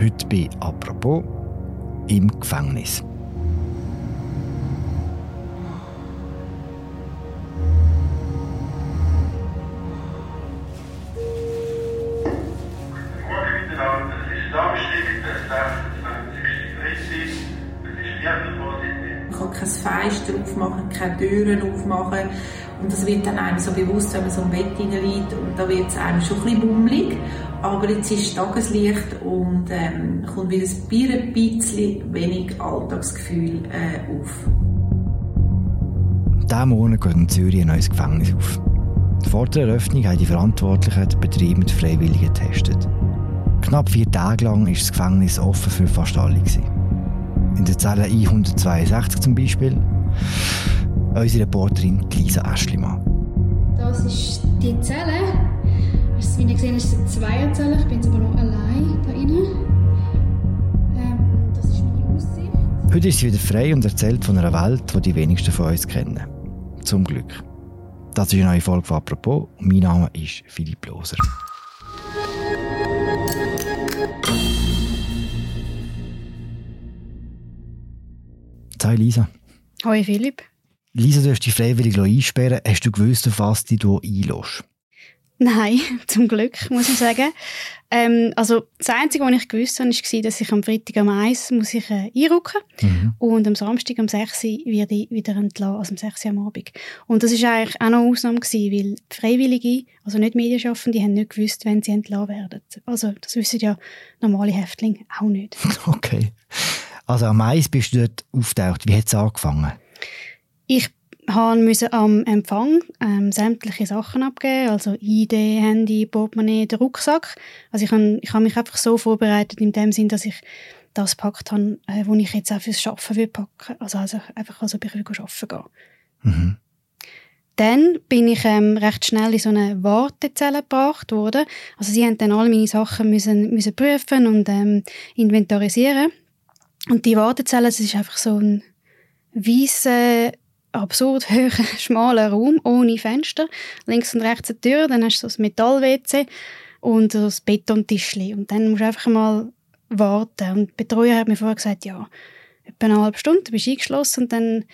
Heute bei «Apropos» im Gefängnis. Man kann kein Fenster aufmachen, keine Türen aufmachen. Und das wird dann einem so bewusst, wenn man so im Bett liegt und da wird es einem schon ein bisschen bummelig. Aber jetzt ist Tageslicht und ähm, kommt wieder ein bisschen wenig Alltagsgefühl äh, auf. Diesen Monat geht in Zürich ein neues Gefängnis auf. Vor der Eröffnung haben die Verantwortlichen den Betrieb mit Freiwilligen getestet. Knapp vier Tage lang war das Gefängnis offen für fast alle. In der Zelle 162 zum Beispiel. Unsere Reporterin Lisa Aschlimann. Das ist die Zelle. Ihr gesehen ist es eine Zweierzelle. Ich bin jetzt aber noch allein da drinnen. Ähm, das ist meine Aussicht. Heute ist sie wieder frei und erzählt von einer Welt, die die wenigsten von uns kennen. Zum Glück. Das ist eine neue Folge von «Apropos». Mein Name ist Philipp Loser. Hi Lisa. Hoi Philipp. Lisa, du hast dich freiwillig einsperren Hast du gewusst, auf was du dich einlässt? Nein, zum Glück, muss ich sagen. Ähm, also das Einzige, was ich gewusst habe, war, dass ich am Freitag am 1 muss ich, äh, einrücken mhm. und am Samstag am 6 werde ich wieder entlassen, also am 6 am Abend. Und das war eigentlich auch noch eine Ausnahme, gewesen, weil die Freiwillige, also nicht Medienschaffende, die haben nicht gewusst, wenn sie entlassen werden. Also das wissen ja normale Häftlinge auch nicht. Okay. Also am 1 bist du dort auftaucht. Wie hat es angefangen? Ich musste am Empfang ähm, sämtliche Sachen abgeben, also ID, Handy, Portemonnaie, den Rucksack. Also ich habe ich hab mich einfach so vorbereitet, in dem Sinn, dass ich das gepackt habe, äh, wo ich jetzt auch fürs Arbeiten will packen Also, also einfach, also ich will arbeiten gehen. Mhm. Dann bin ich ähm, recht schnell in so eine Wartezelle gebracht worden. Also sie haben dann alle meine Sachen müssen, müssen prüfen und ähm, inventarisieren. Und die Wartezelle, das ist einfach so ein weißer absurd hoher, schmaler Raum ohne Fenster. Links und rechts eine Tür, dann hast du so ein Metall-WC und das Betontischli. Und dann musst du einfach mal warten. Und die Betreuer hat mir vorher gesagt, ja, etwa eine halbe Stunde, du bist eingeschlossen und dann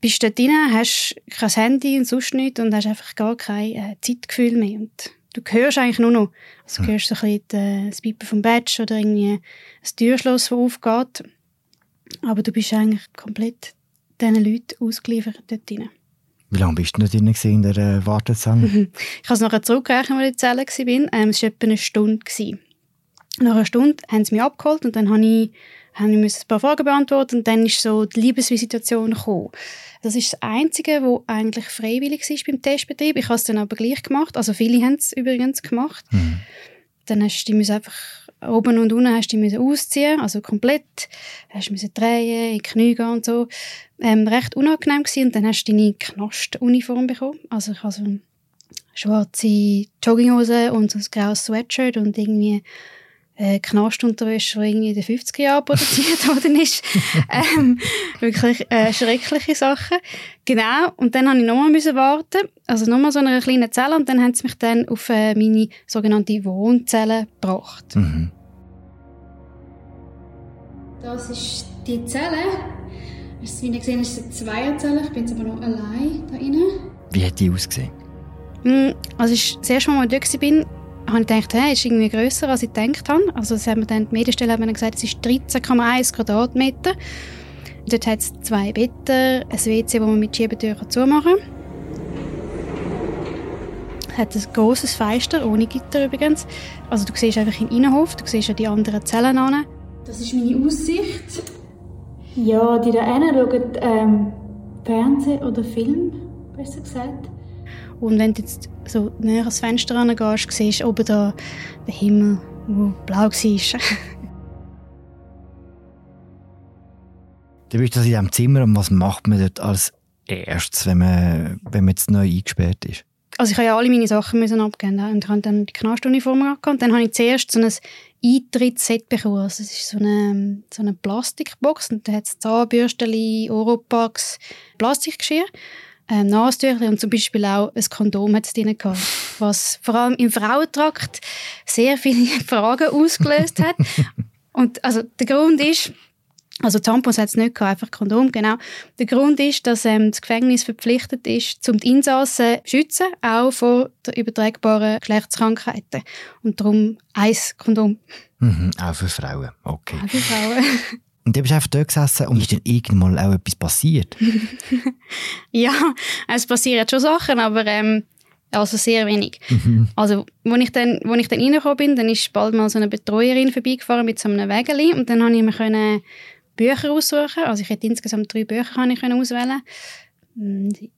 bist du dort drin, hast kein Handy und sonst nichts und hast einfach gar kein äh, Zeitgefühl mehr. Und du hörst eigentlich nur noch. Also du hörst so ein bisschen das Piepen vom Badge oder irgendwie ein Türschloss, das aufgeht. Aber du bist eigentlich komplett diesen Leuten ausgeliefert dort drin. Wie lange bist du drin in der äh, Wartezelle? ich habe es nachher zurückgerechnet, als ich in der Zelle war. Ähm, es war etwa eine Stunde. Nach einer Stunde haben sie mich abgeholt und dann habe ich, habe ich ein paar Fragen beantwortet und dann ist so die Liebesvisitation gekommen. Das ist das Einzige, was eigentlich freiwillig war beim Testbetrieb. Ich habe es dann aber gleich gemacht. Also viele haben es übrigens gemacht. Mhm. Dann hast du einfach oben und unten hast du dich ausziehen also komplett, hast du drehen, in die Knie gehen und so. Ähm, recht unangenehm gewesen. und dann hast du deine Knastuniform bekommen. Also ich habe so schwarze Jogginghose und so ein graues Sweatshirt und irgendwie äh, Knastunterwäsche, die irgendwie in den 50er Jahren produziert worden ist. ähm, wirklich äh, schreckliche Sachen. Genau. Und dann musste ich nochmal müssen warten. Also nochmal so eine kleine Zelle. Und dann haben sie mich dann auf äh, meine sogenannte Wohnzelle gebracht. Mhm. Das ist die Zelle. Wie ihr gesehen ist es eine Zweierzelle. Ich bin jetzt aber noch allein da drinnen. Wie hat die ausgesehen? Mm, als ich das erste Mal, mal dort war, habe ich gedacht, hey, ist irgendwie grösser, als ich gedacht habe. Also das haben wir dann, die Medienstelle haben gesagt, es ist 13,1 Quadratmeter. Dort hat es zwei Betten, ein WC, wo man mit Schiebetür zumachen kann. Es hat ein grosses Fenster, ohne Gitter übrigens. Also du siehst einfach in den Innenhof, du siehst ja die anderen Zellen an. Das ist meine Aussicht. Ja, die da hinten schauen ähm, Fernsehen oder Film, besser gesagt. Und wenn du jetzt so näher ans Fenster gehst, siehst du oben da den Himmel, der blau war. du bist das in diesem Zimmer und was macht man dort als erstes, wenn man, wenn man jetzt neu eingesperrt ist? Also ich habe ja alle meine Sachen müssen abgeben und ich habe dann die Knastuniform angehabt und dann habe ich zuerst so ein Eintrittsset bekommen. Also es ist so eine, so eine Plastikbox und da hat es Zahnbürsten, Oropax, Plastikgeschirr ähm, Nasentücher und zum Beispiel auch ein Kondom hat es drin gehabt. was vor allem im Frauentrakt sehr viele Fragen ausgelöst hat. Und also der Grund ist, also Tampons hat es nicht gehabt, einfach Kondom, genau. Der Grund ist, dass ähm, das Gefängnis verpflichtet ist, um die Insassen zu schützen, auch vor der übertragbaren Geschlechtskrankheiten. Und darum ein Kondom. Mhm, auch für Frauen, okay. Auch für Frauen. Und du bist einfach dort gesessen und ist dann irgendwann mal auch etwas passiert? ja, es passieren schon Sachen, aber ähm, also sehr wenig. Mhm. Also, als ich dann, als ich dann reingekommen bin, dann ist bald mal so eine Betreuerin vorbeigefahren mit so einem Wägeli und dann konnte ich mir können Bücher aussuchen. Also ich hätte insgesamt drei Bücher kann ich auswählen.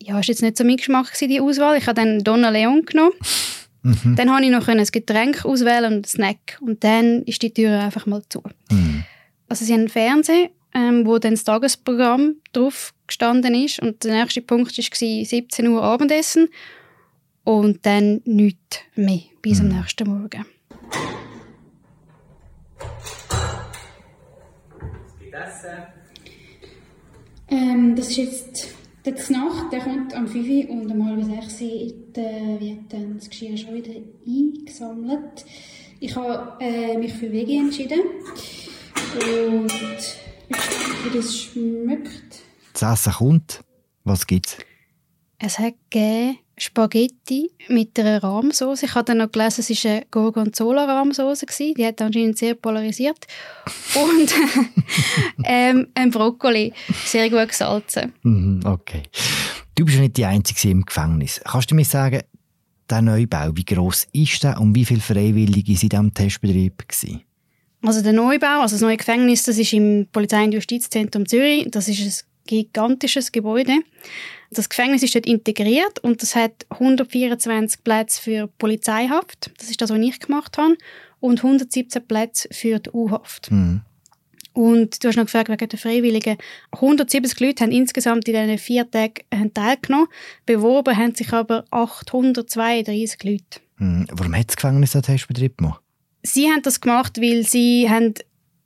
Ja, war jetzt nicht so mein Geschmack die Auswahl. Ich habe dann Donna Leon genommen. Mhm. Dann konnte ich noch ein Getränk auswählen und einen Snack. Und dann ist die Tür einfach mal zu. Mhm. Also sie haben einen Fernseher, ähm, wo dann das Tagesprogramm drauf gestanden ist. Und der nächste Punkt war 17 Uhr Abendessen. Und dann nichts mehr bis mhm. am nächsten Morgen. Ähm, das ist jetzt der Nacht, der kommt am 5 Uhr und um halb 6 Uhr wird dann das Geschirr schon wieder eingesammelt. Ich habe äh, mich für Veggie entschieden und ich wie das schmeckt. Das Essen kommt. Was gibt's? Es hat gegeben Spaghetti mit einer Rahmsauce. Ich habe dann noch gelesen, es war eine Gorgonzola-Rahmsauce. Die hat anscheinend sehr polarisiert. Und ähm, ein Brokkoli, sehr gut gesalzen. Mhm, okay. Du bist ja nicht die Einzige im Gefängnis. Kannst du mir sagen, der Neubau, wie gross ist der und wie viele Freiwillige sind am Testbetrieb gewesen? Also der Neubau, also das neue Gefängnis, das ist im Polizei- und Justizzentrum Zürich. Das ist ein gigantisches Gebäude. Das Gefängnis ist dort integriert und das hat 124 Plätze für Polizeihaft. Das ist das, was ich gemacht habe. Und 117 Plätze für die U-Haft. Mhm. Und du hast noch gefragt wegen der Freiwilligen. 170 Leute haben insgesamt in diesen vier Tagen teilgenommen. Beworben haben sich aber 832 Leute. Mhm. Warum hat das Gefängnis einen Testbetrieb gemacht? Sie haben das gemacht, weil sie haben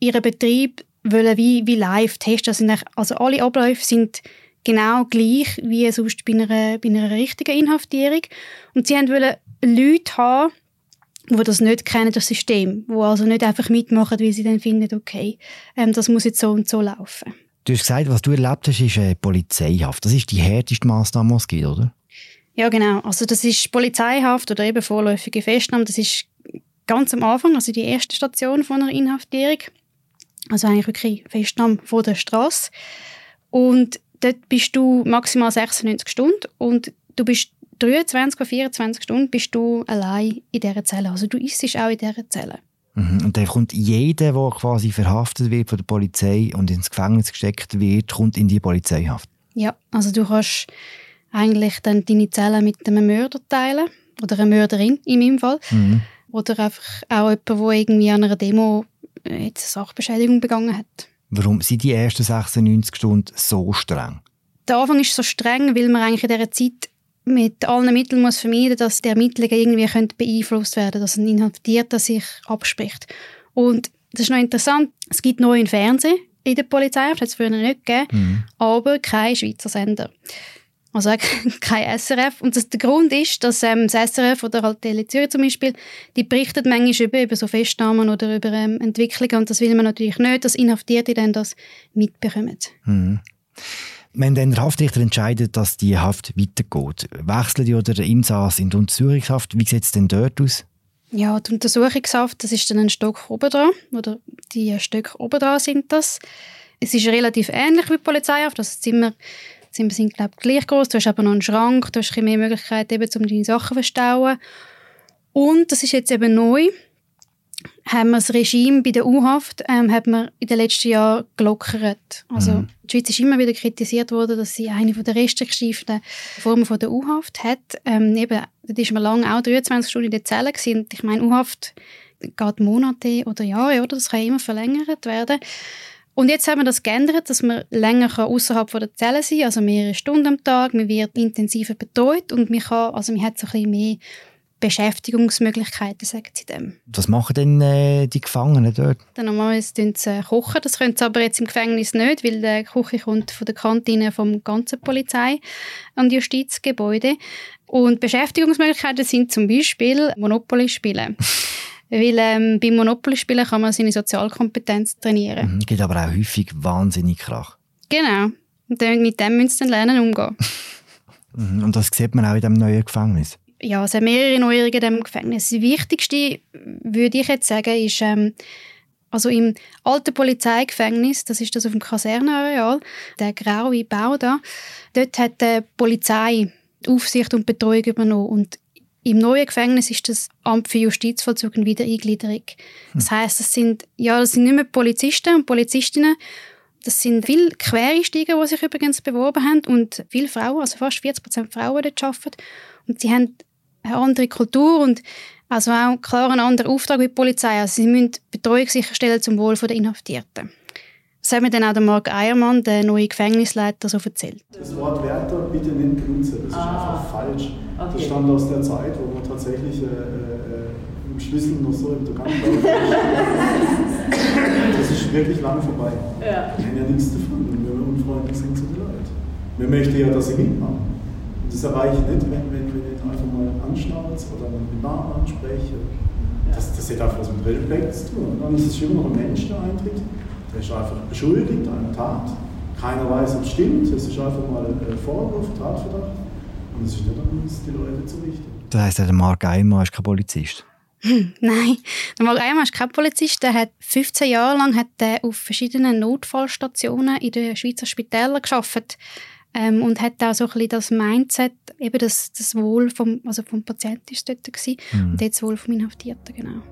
ihren Betrieb wollen wie, wie live testen. Also, also alle Abläufe sind genau gleich wie sonst bei einer, bei einer richtigen Inhaftierung. Und sie wollten Leute haben, die das nicht kennen, das System, die also nicht einfach mitmachen, weil sie dann finden, okay, ähm, das muss jetzt so und so laufen. Du hast gesagt, was du erlebt hast, ist äh, Polizeihaft. Das ist die härteste Maßnahme, die es gibt, oder? Ja, genau. Also das ist Polizeihaft oder eben vorläufige Festnahme. Das ist ganz am Anfang, also die erste Station von einer Inhaftierung. Also eigentlich wirklich Festnahme von der Straße. Und dort bist du maximal 96 Stunden und du bist 23 oder 24 Stunden bist du allein in dieser Zelle. Also du isst auch in dieser Zelle. Mhm. Und dann kommt jeder, der quasi verhaftet wird von der Polizei und ins Gefängnis gesteckt wird, kommt in die Polizeihaft. Ja, also du kannst eigentlich dann deine Zelle mit einem Mörder teilen oder einer Mörderin in meinem Fall. Mhm. Oder einfach auch jemand, der irgendwie an einer Demo eine Sachbeschädigung begangen hat. Warum sind die ersten 96 Stunden so streng? Der Anfang ist so streng, weil man eigentlich in dieser Zeit mit allen Mitteln muss vermeiden dass die Ermittlungen irgendwie beeinflusst werden können, dass ein Inhaftierter sich abspricht. Und das ist noch interessant, es gibt neuen Fernsehen in der Polizei, das hat es früher nicht gegeben, mhm. aber kein Schweizer Sender. Also kein SRF. Und das, der Grund ist, dass ähm, das SRF oder halt Tele Zürich zum Beispiel, die berichtet manchmal über, über so Festnahmen oder über ähm, Entwicklungen und das will man natürlich nicht, dass Inhaftierte dann das mitbekommen. Mhm. Wenn dann der Haftrichter entscheidet, dass die Haft weitergeht, wechseln die oder der Insass in die Untersuchungshaft, wie sieht es denn dort aus? Ja, die Untersuchungshaft, das ist dann ein Stock oben dran, oder die Stöcke oben dran sind das. Es ist relativ ähnlich wie die Polizeihaft, also das Zimmer Zimmer sind, glaube ich, gleich groß. Du hast aber noch einen Schrank, du hast ein mehr Möglichkeiten, eben, um deine Sachen zu verstauen. Und das ist jetzt eben neu. Haben wir das Regime bei der U-Haft ähm, hat man in den letzten Jahren gelockert. Also mhm. die Schweiz ist immer wieder kritisiert worden, dass sie eine der restriktivsten Formen von der U-Haft hat. Ähm, eben, dort ist man lange auch 23 Stunden in der Zelle gewesen. Ich meine, U-Haft geht Monate oder Jahre, oder? Das kann immer verlängert werden. Und jetzt haben wir das geändert, dass man länger außerhalb der Zelle sein kann, also mehrere Stunden am Tag. Man wird intensiver betreut und man, kann, also man hat so ein bisschen mehr Beschäftigungsmöglichkeiten, sagen sie dem. Was machen denn äh, die Gefangenen dort? Dann normalerweise tun sie äh, kochen. Das können sie aber jetzt im Gefängnis nicht, weil die Küche kommt von der Kantine vom ganzen Polizei- und Justizgebäude. Und Beschäftigungsmöglichkeiten sind zum Beispiel Monopoly spielen. Weil ähm, beim Monopoly-Spielen kann man seine Sozialkompetenz trainieren. Mhm, gibt aber auch häufig wahnsinnig Krach. Genau. Und dann, mit dem müssen sie dann lernen umgehen. Mhm, Und das sieht man auch in dem neuen Gefängnis. ja, es sind mehrere Neuerungen in diesem Gefängnis. Das Wichtigste, würde ich jetzt sagen, ist, ähm, also im alten Polizeigefängnis, das ist das auf dem Kasernenareal, der graue Bau da, dort hat die Polizei die Aufsicht und Betreuung übernommen und im neuen Gefängnis ist das Amt für Justizvollzug und Wiedereingliederung. Das heißt, das sind ja, das sind nicht mehr Polizisten und Polizistinnen, das sind viele Quereinsteiger, die sich übrigens beworben haben und viele Frauen, also fast 40 Prozent Frauen, die dort arbeiten. Und sie haben eine andere Kultur und also auch klar einen anderen Auftrag wie die Polizei. Also sie müssen Betreuung sicherstellen zum Wohl der Inhaftierten. Das hat mir dann auch der Marc Eiermann, der neue Gefängnisleiter, so erzählt. Das Wort Wärter bitte nicht benutzen, das ist einfach falsch. Das stammt aus der Zeit, wo man tatsächlich äh, äh, im Schlüssel noch so im Gang war. Das ist wirklich lang vorbei. Ja. Wir haben ja nichts davon, wenn wir unfreundlich sind zu den Leuten. Wir möchten ja, dass sie mitmachen. Und das erreiche ich nicht, wenn, wenn wir nicht einfach mal anschnauze oder mit Namen anspreche. Das, das hat einfach was mit Respekt zu tun. Und dann ist es immer noch ein Mensch, der eintritt. Der ist einfach beschuldigt einer Tat. Keiner weiß, ob es stimmt. Es ist einfach mal ein Vorwurf, Tatverdacht. Und es ist nicht an uns, die Leute zu richten. Das heisst, der Marc Eimer ist kein Polizist. Nein, der Marc Eiermann ist kein Polizist. Der hat 15 Jahre lang hat der auf verschiedenen Notfallstationen in den Schweizer Spitälern geschafft ähm, und hat auch so ein bisschen das Mindset, eben das, das Wohl vom, also vom Patienten ist dort gewesen, und jetzt das Wohl vom Inhaftierten, genau.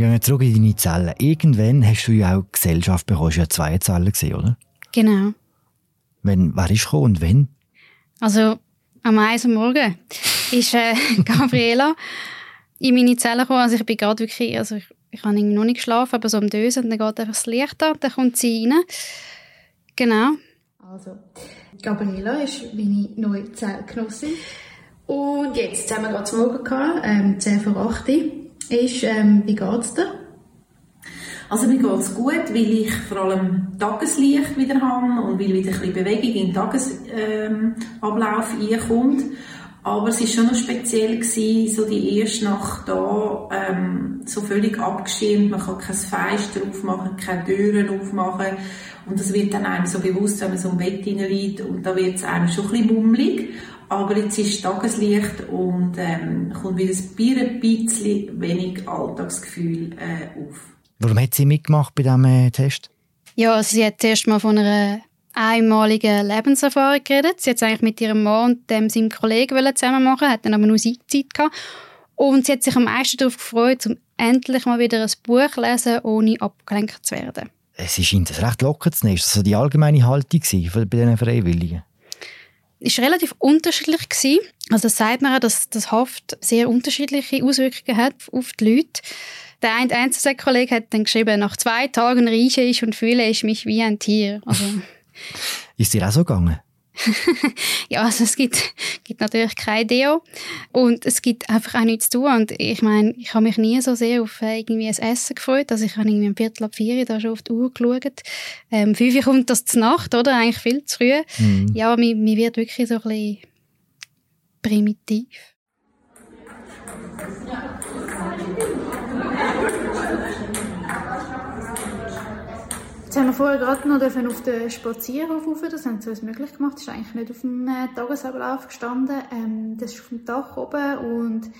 Wir gehen zurück in deine Zelle. Irgendwann hast du ja auch Gesellschaft bekommen. Du hast ja zwei Zellen gesehen, oder? Genau. Wenn, wer ist gekommen und wenn? Also am 1 Uhr morgen ist äh, Gabriela in meine Zelle gekommen. Also ich bin gerade wirklich, also ich, ich habe irgendwie noch nicht geschlafen, aber so am Dösen und dann geht einfach das Licht an, dann kommt sie rein. Genau. Also, Gabriela ist meine neue Zellgenossin. Und jetzt jetzt haben wir gerade zum Morgen gehabt, ähm, 10 vor 8 Uhr. Ist, ähm, wie geht's dir? Also mir geht es gut, weil ich vor allem Tageslicht wieder habe und weil wieder ein bisschen Bewegung in den Tagesablauf ähm, Ablauf reinkommt. Aber es war schon noch speziell, gewesen, so die erste Nacht da, ähm, so völlig abgeschirmt, man kann kein Fenster aufmachen, keine Türen aufmachen und das wird dann einem so bewusst, wenn man so im Bett liegt und da wird es einem schon ein bisschen bummelig. Aber jetzt ist Tageslicht und ähm, kommt wieder ein bisschen wenig Alltagsgefühl äh, auf. Warum hat sie mitgemacht bei diesem äh, Test? Ja, also sie hat zuerst mal von einer einmaligen Lebenserfahrung geredet. Sie hat es eigentlich mit ihrem Mann und dem, seinem Kollegen wollen zusammen machen, hat dann aber nur Zeit gehabt. Und sie hat sich am meisten darauf gefreut, um endlich mal wieder ein Buch zu lesen, ohne abgelenkt zu werden. Es scheint das recht locker zu nehmen. Ist das so die allgemeine Haltung bei diesen Freiwilligen? War relativ unterschiedlich. Gewesen. Also das sagt man auch, dass das Haft sehr unterschiedliche Auswirkungen hat auf die Leute. Der ein Einzelkollege hat dann geschrieben, nach zwei Tagen rieche ich und fühle ich mich wie ein Tier. Also, Ist dir auch so gegangen? ja, also es gibt, gibt natürlich kein Deo und es gibt einfach auch nichts zu tun. Und ich meine, ich habe mich nie so sehr auf irgendwie ein Essen gefreut. Also ich habe irgendwie um Viertel ab vier da schon auf die Uhr geschaut. Ähm, fünf Uhr kommt das zur Nacht, oder? Eigentlich viel zu früh. Ja, mir, mir wird wirklich so ein bisschen primitiv. Jetzt haben wir vorher gerade noch auf den Spazierhof rauf. Das haben sie uns möglich gemacht. Das ist eigentlich nicht auf dem äh, Tagesablauf gestanden. Ähm, das ist auf dem Dach oben und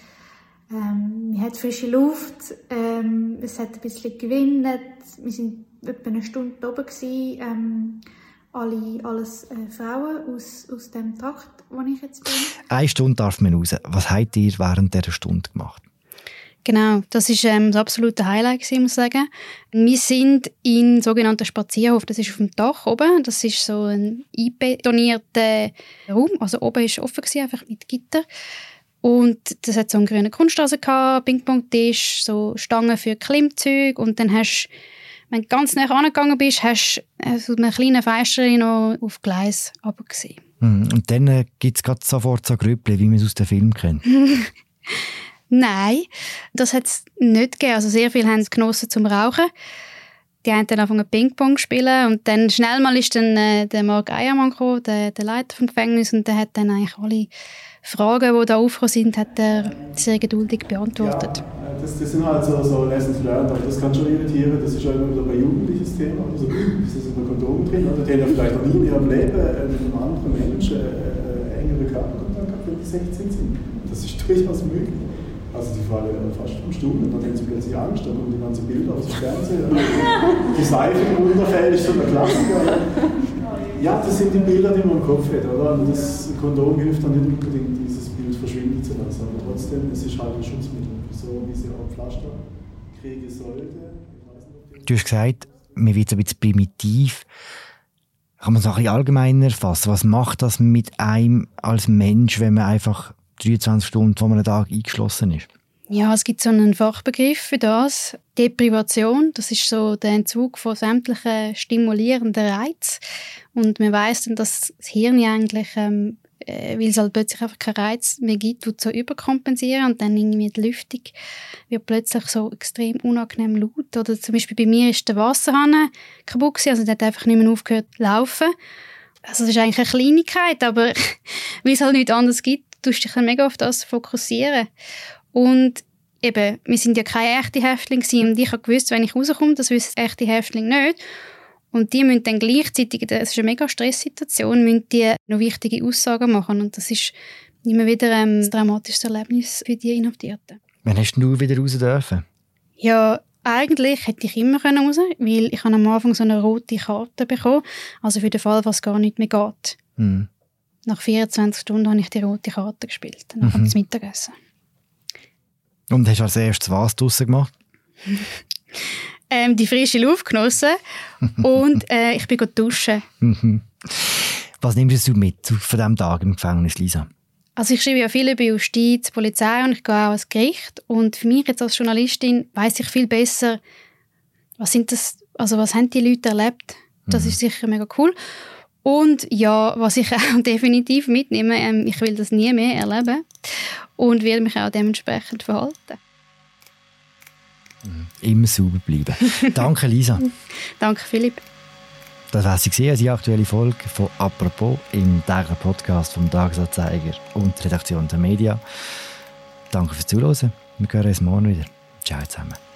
ähm, man hat frische Luft. Ähm, es hat ein bisschen gewindet. Wir sind etwa eine Stunde oben gewesen. Ähm, alle, alles äh, Frauen aus, aus dem Trakt, wo ich jetzt bin. Eine Stunde darf man raus. Was habt ihr während dieser Stunde gemacht? Genau, das ist ähm, das absolute Highlight, gewesen, muss ich sagen. Wir sind in sogenannten Spazierhof, das ist auf dem Dach oben, das ist so ein einbetonierter Raum, also oben ist offen gewesen, einfach mit Gitter. Und das hat so einen grünen Kunststraße gehabt, Ping-Pong-Tisch, so Stangen für Klimmzüge und dann hast wenn du ganz nah angegangen bist, hast du so einen kleinen Fenster noch auf Gleis gesehen. Mhm. Und dann äh, gibt es sofort so Grüppli, wie man es aus dem Film kennt. Nein, das hat es nicht gegeben. Also sehr viele haben es genossen zum Rauchen. Die haben dann angefangen Ping-Pong spielen und dann schnell mal ist dann äh, der Mark Eiermann gekommen, der, der Leiter vom Gefängnis und der hat dann eigentlich alle Fragen, die da aufgekommen sind, hat er sehr geduldig beantwortet. Ja, das, das sind halt so, so Lessons learned, aber das kann schon irritieren, das ist auch immer wieder bei Jugendlichen Thema, also ist das über Kondom drin, oder die haben vielleicht noch nie in ihrem Leben äh, mit einem anderen Menschen äh, äh engere Körperkontakt gehabt, wenn die 16 sind. Das ist durchaus möglich. Also die fallen fast vom Stuhl und dann haben sie plötzlich Angst, dann kommen die ganzen Bilder aus dem Fernsehen. die Seife im Unterfeld ist so der Klassiker. Ja, das sind die Bilder, die man im Kopf hat, oder? Und das Kondom hilft dann nicht unbedingt, dieses Bild verschwinden zu lassen. Aber trotzdem, es ist halt ein Schutzmittel, so wie sie auch Pflaster kriegen sollte. Du hast gesagt, man wird ein bisschen primitiv. Kann man es auch ein bisschen allgemeiner fassen? Was macht das mit einem als Mensch, wenn man einfach 23 Stunden vor einem Tag eingeschlossen ist? Ja, es gibt so einen Fachbegriff für das. Deprivation, das ist so der Entzug von sämtlichen stimulierenden Reizen. Und man weiß dann, dass das Hirn eigentlich, ähm, äh, weil es halt plötzlich einfach keinen Reiz mehr gibt, tut so überkompensieren und dann irgendwie die Lüftung wird plötzlich so extrem unangenehm laut. Oder zum Beispiel bei mir ist der Wasserhahn kaputt gewesen, also der hat einfach nicht mehr aufgehört zu laufen. Also das ist eigentlich eine Kleinigkeit, aber weil es halt nichts anderes gibt, tust dich dann mega auf das fokussieren. Und eben, wir sind ja keine echte Häftlinge und ich habe gewusst, wenn ich rauskomme, das wissen echte Häftlinge nicht. Und die müssen dann gleichzeitig, das ist eine mega Stresssituation, müssen die noch wichtige Aussagen machen und das ist immer wieder ähm, ein dramatisches Erlebnis für die Inhaftierten. Wann hast du wieder raus dürfen? Ja, eigentlich hätte ich immer raus weil ich am Anfang so eine rote Karte bekommen also für den Fall, was gar nicht mehr geht. Mhm. Nach 24 Stunden habe ich die rote Karte gespielt, nach mhm. dem Mittagessen. Und hast du als erstes was draussen gemacht? ähm, die frische Luft genossen und äh, ich bin duschen. Mhm. was nimmst du mit von diesem Tag im Gefängnis, Lisa? Also ich schreibe ja viel über Justiz, Polizei und ich gehe auch ans Gericht. Und für mich jetzt als Journalistin weiß ich viel besser, was sind das, also was haben die Leute erlebt. Das mhm. ist sicher mega cool. Und ja, was ich auch definitiv mitnehme, ähm, ich will das nie mehr erleben und werde mich auch dementsprechend verhalten. Mhm. Immer sauber bleiben. Danke, Lisa. Danke, Philipp. Das war sie gesehen, die aktuelle Folge von «Apropos» im täglichen Podcast vom Tagesanzeiger und Redaktion der Media. Danke fürs Zuhören. Wir hören uns morgen wieder. Ciao zusammen.